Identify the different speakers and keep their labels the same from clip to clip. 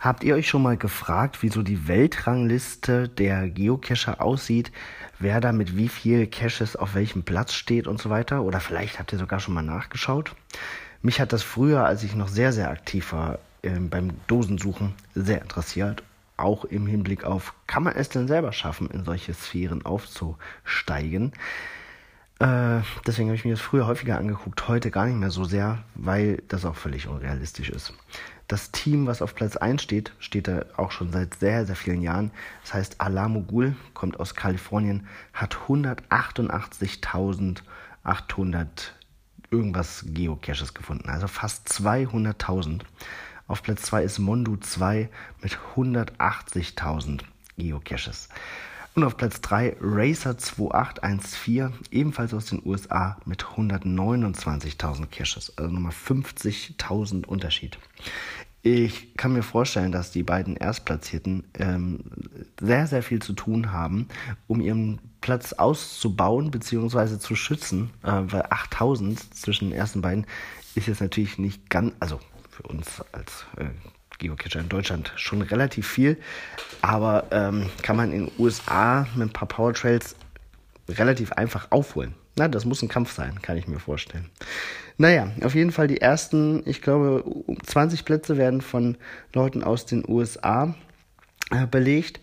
Speaker 1: Habt ihr euch schon mal gefragt, wie so die Weltrangliste der Geocacher aussieht? Wer da mit wie viel Caches auf welchem Platz steht und so weiter? Oder vielleicht habt ihr sogar schon mal nachgeschaut? Mich hat das früher, als ich noch sehr, sehr aktiv war äh, beim Dosensuchen, sehr interessiert. Auch im Hinblick auf, kann man es denn selber schaffen, in solche Sphären aufzusteigen? Äh, deswegen habe ich mir das früher häufiger angeguckt, heute gar nicht mehr so sehr, weil das auch völlig unrealistisch ist. Das Team, was auf Platz 1 steht, steht da auch schon seit sehr, sehr vielen Jahren. Das heißt, Alamogul kommt aus Kalifornien, hat 188.800 irgendwas Geocaches gefunden, also fast 200.000. Auf Platz 2 ist Mondu 2 mit 180.000 Geocaches. Und auf Platz 3 Racer 2814, ebenfalls aus den USA mit 129.000 Caches, also nochmal 50.000 Unterschied. Ich kann mir vorstellen, dass die beiden Erstplatzierten ähm, sehr, sehr viel zu tun haben, um ihren Platz auszubauen bzw. zu schützen, äh, weil 8000 zwischen den ersten beiden ist jetzt natürlich nicht ganz, also für uns als äh, Geocacher in Deutschland schon relativ viel, aber ähm, kann man in den USA mit ein paar Powertrails relativ einfach aufholen. Na, das muss ein Kampf sein, kann ich mir vorstellen. Naja, auf jeden Fall die ersten, ich glaube, 20 Plätze werden von Leuten aus den USA äh, belegt.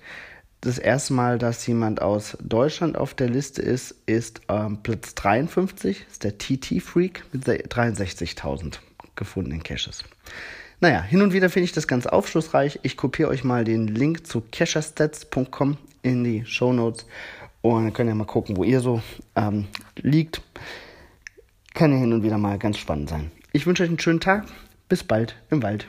Speaker 1: Das erste Mal, dass jemand aus Deutschland auf der Liste ist, ist ähm, Platz 53, ist der TT Freak mit 63.000 gefundenen Caches. Naja, hin und wieder finde ich das ganz aufschlussreich. Ich kopiere euch mal den Link zu cacherstats.com in die Show Notes und dann könnt ihr mal gucken, wo ihr so ähm, liegt. Kann ja hin und wieder mal ganz spannend sein. Ich wünsche euch einen schönen Tag. Bis bald im Wald.